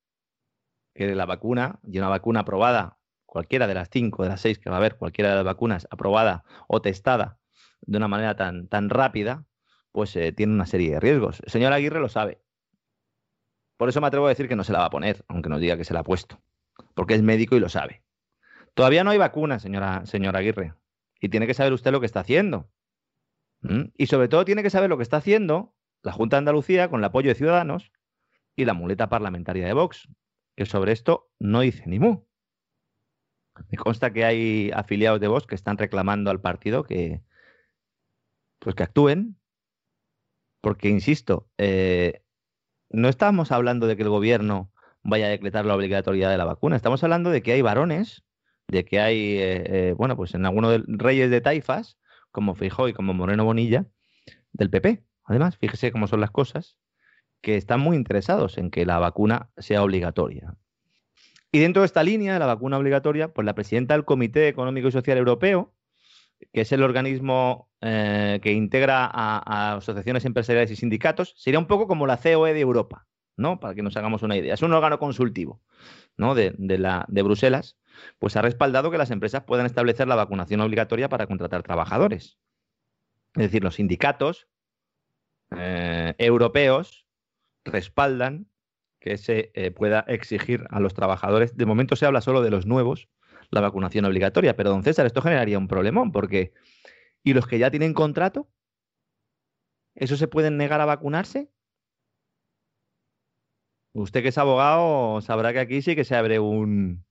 que la vacuna, y una vacuna aprobada, cualquiera de las cinco, de las seis que va a haber, cualquiera de las vacunas aprobada o testada de una manera tan, tan rápida, pues eh, tiene una serie de riesgos. El señor Aguirre lo sabe. Por eso me atrevo a decir que no se la va a poner, aunque nos diga que se la ha puesto, porque es médico y lo sabe. Todavía no hay vacuna, señora, señora Aguirre, y tiene que saber usted lo que está haciendo. ¿Mm? Y sobre todo tiene que saber lo que está haciendo la Junta de Andalucía con el apoyo de Ciudadanos y la muleta parlamentaria de Vox, que sobre esto no dice ni mu. Me consta que hay afiliados de Vox que están reclamando al partido que, pues que actúen, porque, insisto, eh, no estamos hablando de que el gobierno vaya a decretar la obligatoriedad de la vacuna, estamos hablando de que hay varones, de que hay, eh, eh, bueno, pues en algunos de, reyes de taifas, como Feijóo y como Moreno Bonilla, del PP. Además, fíjese cómo son las cosas, que están muy interesados en que la vacuna sea obligatoria. Y dentro de esta línea de la vacuna obligatoria, pues la presidenta del Comité Económico y Social Europeo, que es el organismo eh, que integra a, asociaciones empresariales y sindicatos, sería un poco como la COE de Europa, ¿no? Para que nos hagamos una idea. Es un órgano consultivo, ¿no? De, de Bruselas, pues ha respaldado que las empresas puedan establecer la vacunación obligatoria para contratar trabajadores. Es decir, los sindicatos eh, europeos respaldan que se eh, pueda exigir a los trabajadores. De momento se habla solo de los nuevos, la vacunación obligatoria. Pero, don César, esto generaría un problemón, porque ¿y los que ya tienen contrato? ¿Eso se pueden negar a vacunarse? Usted que es abogado sabrá que aquí sí que se abre un,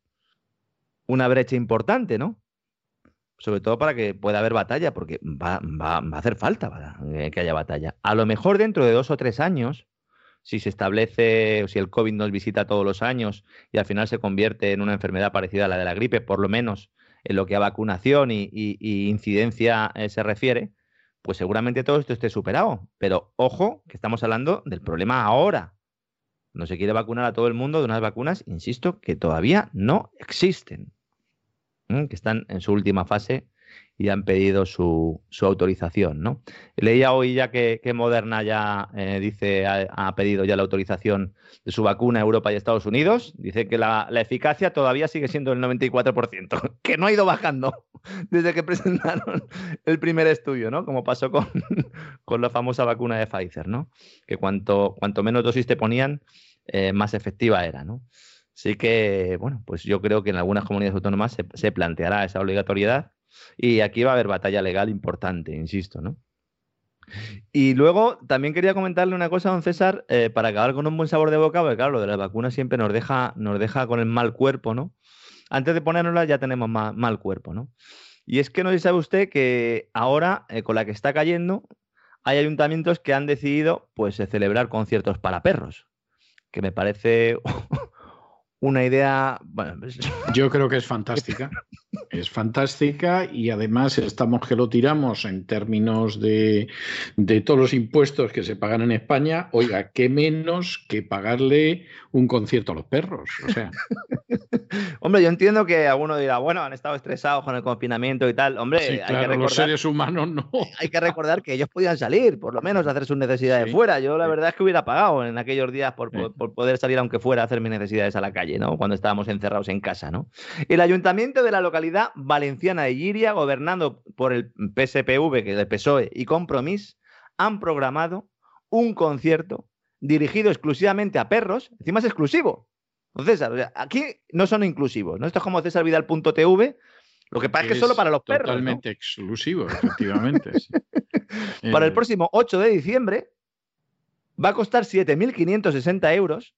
una brecha importante, ¿no? Sobre todo para que pueda haber batalla, porque va, va, va a hacer falta que haya batalla. A lo mejor dentro de dos o tres años, si se establece o si el COVID nos visita todos los años y al final se convierte en una enfermedad parecida a la de la gripe, por lo menos en lo que a vacunación y, incidencia eh, se refiere, pues seguramente todo esto esté superado. Pero ojo, que estamos hablando del problema ahora. No se quiere vacunar a todo el mundo de unas vacunas, insisto, que todavía no existen, que están en su última fase y han pedido su, autorización. ¿no? Leía hoy ya que, Moderna ya eh, dice, ha, pedido ya la autorización de su vacuna a Europa y Estados Unidos. Dice que la, eficacia todavía sigue siendo el 94%, que no ha ido bajando desde que presentaron el primer estudio, ¿no? Como pasó con, con la famosa vacuna de Pfizer, ¿no? Que cuanto, cuanto menos dosis te ponían, eh, más efectiva era, ¿no? Así que, bueno, pues yo creo que en algunas comunidades autónomas se planteará esa obligatoriedad y aquí va a haber batalla legal importante, insisto, ¿no? Y luego también quería comentarle una cosa, don César, eh, para acabar con un buen sabor de boca, porque claro, lo de las vacunas siempre nos deja, nos deja con el mal cuerpo, ¿no? Antes de ponérnoslas ya tenemos mal, cuerpo, ¿no? Y es que no sé si sabe usted que ahora, eh, con la que está cayendo, hay ayuntamientos que han decidido pues celebrar conciertos para perros, que me parece una idea. Bueno, pues, Yo creo que es fantástica. es fantástica y además estamos que lo tiramos en términos de, de, todos los impuestos que se pagan en España. Oiga, qué menos que pagarle un concierto a los perros. O sea. Hombre, yo entiendo que alguno dirá, bueno, han estado estresados con el confinamiento y tal. Hombre, hay que recordar, los seres humanos no. Hay que recordar que ellos podían salir, por lo menos, a hacer sus necesidades fuera. Yo la verdad es que hubiera pagado en aquellos días por, por poder salir, aunque fuera, a hacer mis necesidades a la calle. Cuando estábamos encerrados en casa, ¿no? El ayuntamiento de la localidad valenciana de Giria, gobernando por el PSPV, que es el PSOE, y Compromís, han programado un concierto dirigido exclusivamente a perros, encima es exclusivo. César, aquí no son inclusivos, ¿no? Esto es como Césarvidal.tv, lo que pasa es que es solo para los perros. Totalmente exclusivo, efectivamente. para el eh, próximo 8 de diciembre va a costar 7.560 euros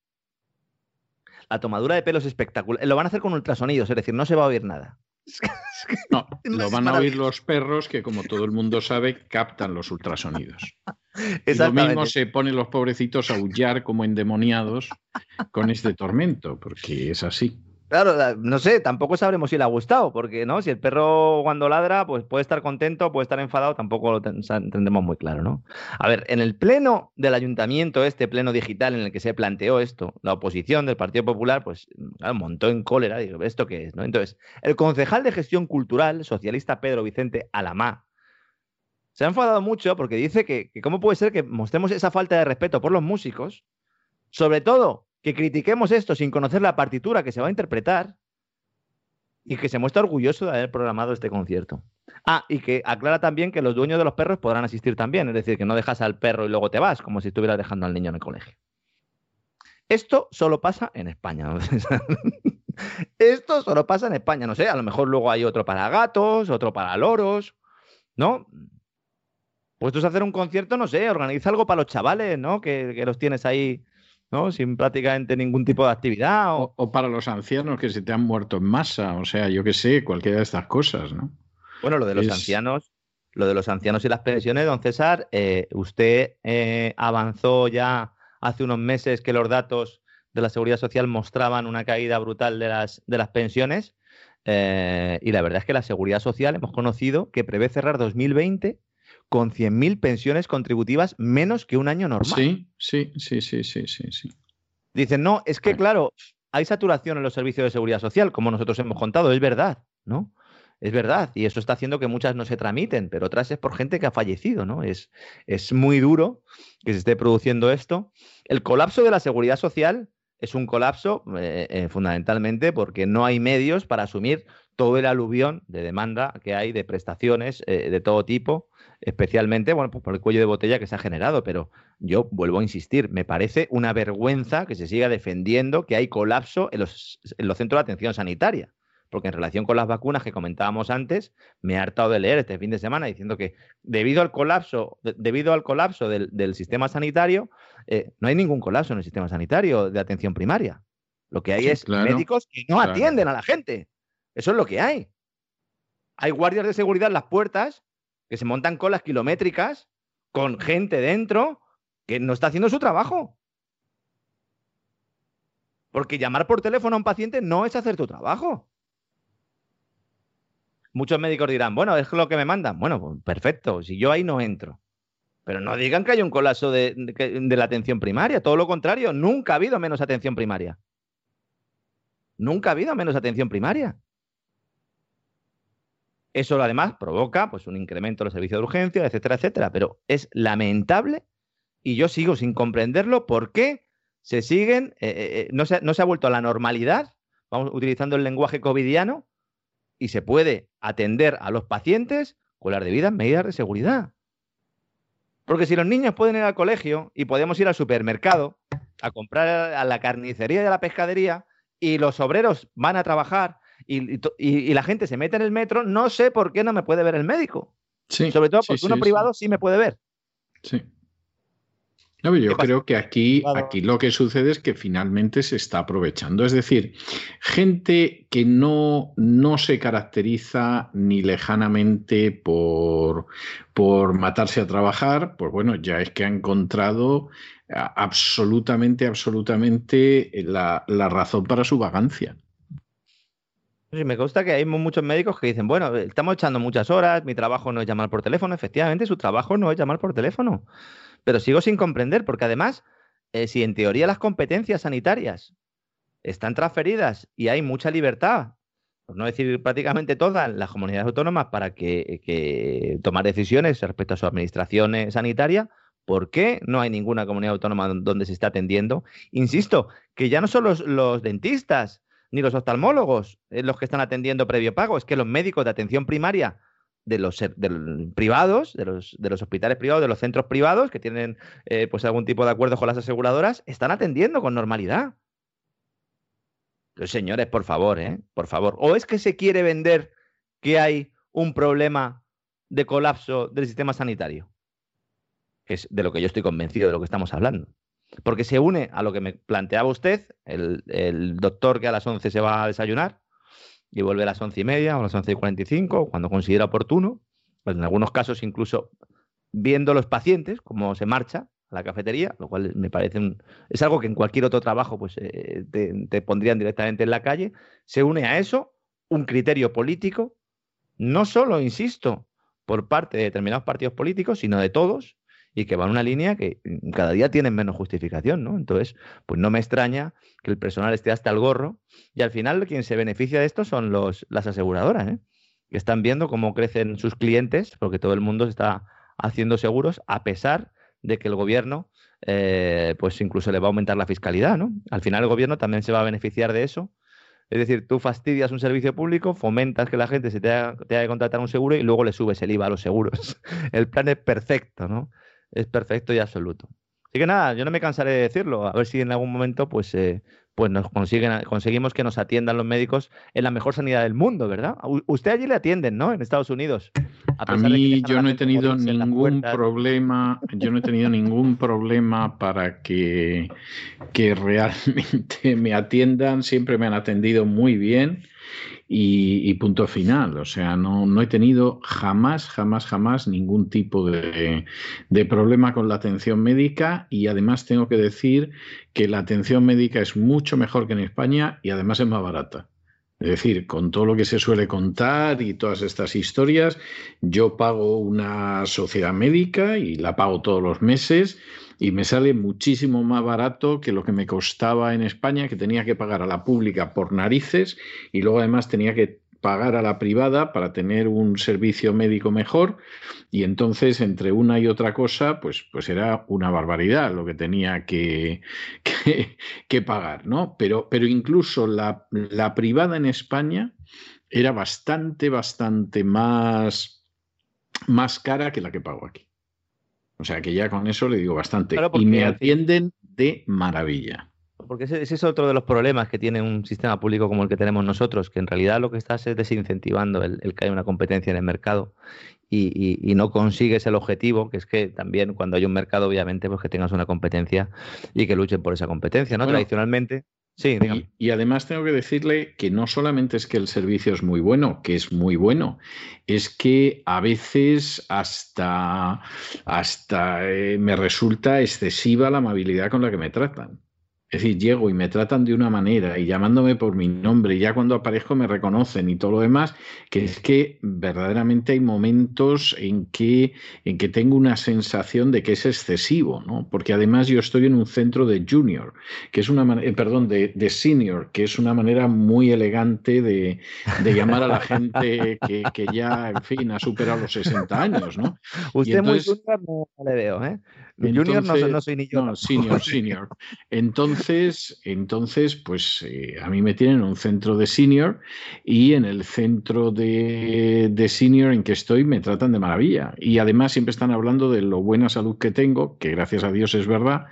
la tomadura de pelo es espectacular. Lo van a hacer con ultrasonidos, es decir, no se va a oír nada. No, lo van a oír los perros que, como todo el mundo sabe, captan los ultrasonidos. Y lo mismo se ponen los pobrecitos a aullar como endemoniados con este tormento, porque es así. Claro, no sé, tampoco sabremos si le ha gustado, porque no, si el perro cuando ladra, pues puede estar contento, puede estar enfadado, tampoco lo tendremos muy claro, ¿no? A ver, en el pleno del ayuntamiento, este pleno digital en el que se planteó esto, la oposición del Partido Popular, pues montó en cólera, digo, ¿esto qué es? ¿no? Entonces, el concejal de gestión cultural, socialista Pedro Vicente Alamá, se ha enfadado mucho porque dice que cómo puede ser que mostremos esa falta de respeto por los músicos, sobre todo que critiquemos esto sin conocer la partitura que se va a interpretar y que se muestra orgulloso de haber programado este concierto. Ah, y que aclara también que los dueños de los perros podrán asistir también, es decir, que no dejas al perro y luego te vas, como si estuvieras dejando al niño en el colegio. Esto solo pasa en España. Esto solo pasa en España, no sé, a lo mejor luego hay otro para gatos, otro para loros, ¿no? Puestos a hacer un concierto, no sé, organiza algo para los chavales, ¿no? Que los tienes ahí ¿no? Sin prácticamente ningún tipo de actividad. O... para los ancianos que se te han muerto en masa, o sea, yo qué sé, cualquiera de estas cosas, ¿no? Bueno, lo de los ancianos, lo de los ancianos y las pensiones, don César, eh, usted eh, avanzó ya hace unos meses que los datos de la seguridad social mostraban una caída brutal de las, de las pensiones. Eh, y la verdad es que la seguridad social hemos conocido que prevé cerrar 2020 con 100.000 pensiones contributivas menos que un año normal. Sí, sí, sí, sí, sí, sí. sí. Dicen, no, es que claro, hay saturación en los servicios de seguridad social, como nosotros hemos contado, es verdad, ¿no? es verdad, y eso está haciendo que muchas no se tramiten, pero otras es por gente que ha fallecido, ¿no? Es, es muy duro que se esté produciendo esto. El colapso de la seguridad social es un colapso eh, eh, fundamentalmente porque no hay medios para asumir todo el aluvión de demanda que hay de prestaciones eh, de todo tipo, especialmente bueno, pues por el cuello de botella que se ha generado. Pero yo vuelvo a insistir, me parece una vergüenza que se siga defendiendo que hay colapso en los, en los centros de atención sanitaria porque en relación con las vacunas que comentábamos antes, me he hartado de leer este fin de semana diciendo que debido al colapso, debido al colapso del, sistema sanitario, eh, no hay ningún colapso en el sistema sanitario de atención primaria. Lo que hay es médicos que no atienden a la gente. Eso es lo que hay. Hay guardias de seguridad en las puertas que se montan colas kilométricas con gente dentro que no está haciendo su trabajo. Porque llamar por teléfono a un paciente no es hacer tu trabajo. Muchos médicos dirán, bueno, es lo que me mandan. Bueno, pues perfecto, si yo ahí no entro. Pero no digan que hay un colapso de, la atención primaria, todo lo contrario, nunca ha habido menos atención primaria. Nunca ha habido menos atención primaria. Eso además provoca pues, un incremento de los servicios de urgencia, etcétera, etcétera. Pero es lamentable y yo sigo sin comprenderlo por qué se siguen, eh, eh, eh, no, se, no se ha vuelto a la normalidad, vamos utilizando el lenguaje covidiano, y se puede atender a los pacientes con las debidas medidas de seguridad. Porque si los niños pueden ir al colegio y podemos ir al supermercado a comprar a la carnicería y a la pescadería y los obreros van a trabajar y, la gente se mete en el metro, no sé por qué no me puede ver el médico. Sobre todo porque uno privado sí me puede ver. Sí yo creo que aquí, aquí lo que sucede es que finalmente se está aprovechando. Es decir, gente que no, no se caracteriza ni lejanamente por, por matarse a trabajar, pues bueno, ya es que ha encontrado absolutamente, absolutamente la, la razón para su vagancia. Sí, me consta que hay muchos médicos que dicen, bueno, estamos echando muchas horas, mi trabajo no es llamar por teléfono. Efectivamente, su trabajo no es llamar por teléfono. Pero sigo sin comprender, porque además, eh, si en teoría las competencias sanitarias están transferidas y hay mucha libertad, por no decir prácticamente todas las comunidades autónomas para que, tomar decisiones respecto a su administración eh, sanitaria, ¿por qué no hay ninguna comunidad autónoma donde se esté atendiendo? Insisto, que ya no son los, los dentistas ni los oftalmólogos eh, los que están atendiendo previo pago, es que los médicos de atención primaria de los, privados, de los, de los, hospitales privados, de los centros privados que tienen eh, pues algún tipo de acuerdo con las aseguradoras, están atendiendo con normalidad. Los señores, por favor, ¿eh? Por favor. ¿O es que se quiere vender que hay un problema de colapso del sistema sanitario? Que es de lo que yo estoy convencido de lo que estamos hablando. Porque se une a lo que me planteaba usted, el, el doctor que a las 11 se va a desayunar, y vuelve a las once y media o a las once y cuarenta y cinco, cuando considera oportuno, pues en algunos casos incluso viendo los pacientes cómo se marcha a la cafetería, lo cual me parece un, es algo que en cualquier otro trabajo pues eh, te, pondrían directamente en la calle, se une a eso un criterio político, no solo, insisto, por parte de determinados partidos políticos, sino de todos, y que va en una línea que cada día tienen menos justificación, ¿no? Entonces, pues no me extraña que el personal esté hasta el gorro y al final quien se beneficia de esto son los, las aseguradoras, ¿eh? que están viendo cómo crecen sus clientes, porque todo el mundo está haciendo seguros a pesar de que el gobierno eh, pues incluso le va a aumentar la fiscalidad, ¿no? Al final el gobierno también se va a beneficiar de eso. Es decir, tú fastidias un servicio público, fomentas que la gente se te haga, te haga que contratar un seguro y luego le subes el IVA a los seguros. el plan es perfecto, ¿no? Es perfecto y absoluto. Así que nada, yo no me cansaré de decirlo. A ver si en algún momento pues, eh, pues nos consiguen, conseguimos que nos atiendan los médicos en la mejor sanidad del mundo, ¿verdad? usted allí le atienden, ¿no? En Estados Unidos. A, mí yo no he tenido ningún problema, yo no he tenido ningún problema para que, que realmente me atiendan. Siempre me han atendido muy bien y, punto final. O sea, no, no, he tenido jamás, jamás, jamás ningún tipo de, de, problema con la atención médica y además tengo que decir que la atención médica es mucho mejor que en España y además es más barata. Es decir, con todo lo que se suele contar y todas estas historias, yo pago una sociedad médica y la pago todos los meses y me sale muchísimo más barato que lo que me costaba en España, que tenía que pagar a la pública por narices y luego además tenía que pagar a la privada para tener un servicio médico mejor y entonces entre una y otra cosa pues, pues era una barbaridad lo que tenía que, que, pagar, ¿no? Pero, pero incluso la, la privada en España era bastante, bastante más, más cara que la que pago aquí. O sea que ya con eso le digo bastante. y me atienden de maravilla. Porque ese, es otro de los problemas que tiene un sistema público como el que tenemos nosotros, que en realidad lo que estás es desincentivando el, que haya una competencia en el mercado y, no consigues el objetivo, que es que también cuando hay un mercado, obviamente, pues que tengas una competencia y que luchen por esa competencia, ¿no? Tradicionalmente. Sí, y, y, además tengo que decirle que no solamente es que el servicio es muy bueno, que es muy bueno, es que a veces hasta, hasta eh, me resulta excesiva la amabilidad con la que me tratan. Es decir, llego y me tratan de una manera y llamándome por mi nombre y ya cuando aparezco me reconocen y todo lo demás, que es que verdaderamente hay momentos en que, en que tengo una sensación de que es excesivo, ¿no? Porque además yo estoy en un centro de junior, que es una eh, perdón, de, de, senior, que es una manera muy elegante de, de llamar a la gente que, que, ya, en fin, ha superado los 60 años, ¿no? Usted muy junior no le veo, ¿eh? Junior no, soy ni yo. No, senior, senior. Entonces, entonces pues eh, a mí me tienen en un centro de senior y en el centro de, de, senior en que estoy me tratan de maravilla. Y además siempre están hablando de lo buena salud que tengo, que gracias a Dios es verdad,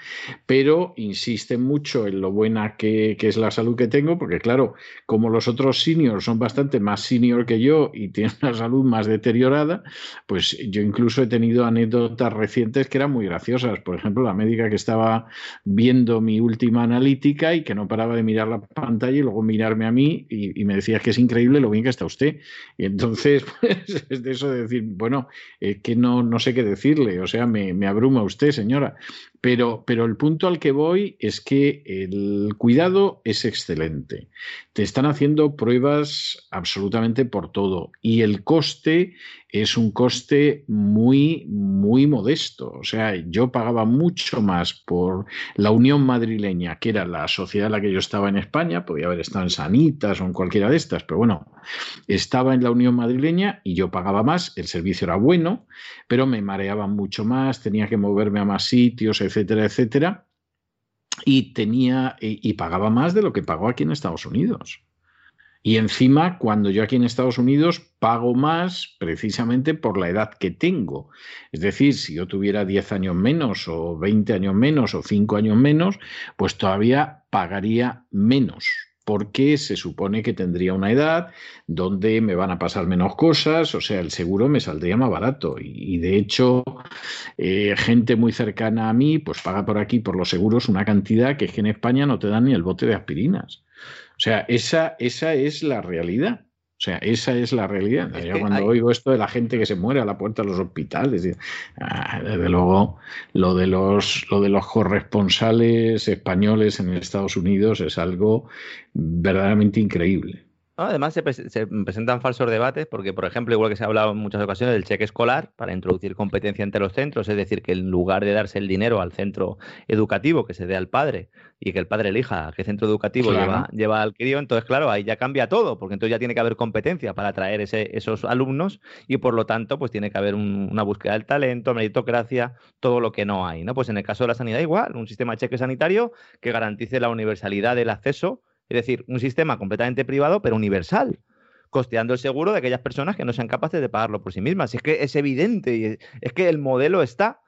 pero insisten mucho en lo buena que, que es la salud que tengo, porque claro, como los otros seniors son bastante más senior que yo y tienen una salud más deteriorada, pues yo incluso he tenido anécdotas recientes que eran muy graciosas por ejemplo, la médica que estaba viendo mi última analítica y que no paraba de mirar la pantalla y luego mirarme a mí y, me decía que es increíble lo bien que está usted. Y entonces, pues, es de eso de decir, bueno, que no, no sé qué decirle, o sea, me, me abruma usted, señora. Pero, pero, el punto al que voy es que el cuidado es excelente. Te están haciendo pruebas absolutamente por todo y el coste es un coste muy, muy modesto. O sea, yo pagaba mucho más por la Unión Madrileña, que era la sociedad en la que yo estaba en España, podía haber estado en Sanitas o en cualquiera de estas, pero bueno, estaba en la Unión Madrileña y yo pagaba más, el servicio era bueno, pero me mareaba mucho más, tenía que moverme a más sitios, etcétera, etcétera. Y tenía y pagaba más de lo que pagó aquí en Estados Unidos. Y encima, cuando yo aquí en Estados Unidos pago más precisamente por la edad que tengo. Es decir, si yo tuviera 10 años menos o 20 años menos o 5 años menos, pues todavía pagaría menos porque se supone que tendría una edad donde me van a pasar menos cosas, o sea, el seguro me saldría más barato. Y, de hecho, eh, gente muy cercana a mí, pues paga por aquí, por los seguros, una cantidad que es que en España no te dan ni el bote de aspirinas. O sea, esa, esa es la realidad. O sea, esa es la realidad. Yo cuando oigo esto de la gente que se muere a la puerta de los hospitales, ah, desde luego lo de los lo de los corresponsales españoles en Estados Unidos es algo verdaderamente increíble. Además, se, presentan falsos debates porque, por ejemplo, igual que se ha hablado en muchas ocasiones del cheque escolar para introducir competencia entre los centros, es decir, que en lugar de darse el dinero al centro educativo, que se dé al padre y que el padre elija a qué centro educativo lleva, lleva, al crío, entonces, claro, ahí ya cambia todo, porque entonces ya tiene que haber competencia para atraer ese, esos alumnos y, por lo tanto, pues tiene que haber una búsqueda del talento, meritocracia, todo lo que no hay. ¿no? Pues en el caso de la sanidad, igual, un sistema de cheque sanitario que garantice la universalidad del acceso es decir, un sistema completamente privado, pero universal, costeando el seguro de aquellas personas que no sean capaces de pagarlo por sí mismas. Es que es evidente, y es que el modelo está.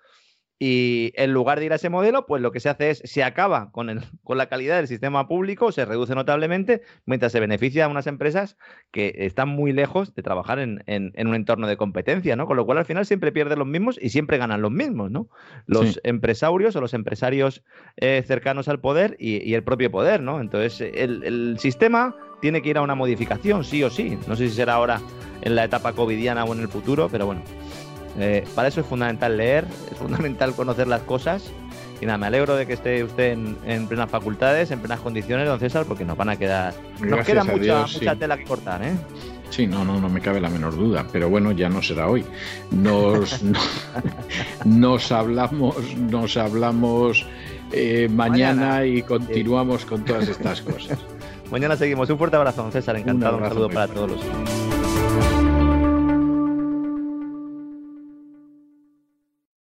Y en lugar de ir a ese modelo, pues lo que se hace es, se acaba con, el, con la calidad del sistema público, se reduce notablemente, mientras se beneficia a unas empresas que están muy lejos de trabajar en, un entorno de competencia, ¿no? Con lo cual al final siempre pierden los mismos y siempre ganan los mismos, ¿no? Los empresarios o los empresarios eh, cercanos al poder y, el propio poder, ¿no? Entonces el, el sistema tiene que ir a una modificación, sí o sí. No sé si será ahora en la etapa covidiana o en el futuro, pero bueno. Eh, para eso es fundamental leer, es fundamental conocer las cosas. Y nada, me alegro de que esté usted en, plenas facultades, en plenas condiciones, don César, porque nos van a quedar. nos queda mucha, tela que cortar, ¿eh? Sí, no, no, no me cabe la menor duda, pero bueno, ya no será hoy. Nos, nos hablamos, nos hablamos eh, mañana, y continuamos con todas estas cosas. Mañana seguimos. Un fuerte abrazo, César. Encantado. Un, saludo para fuerte. todos los.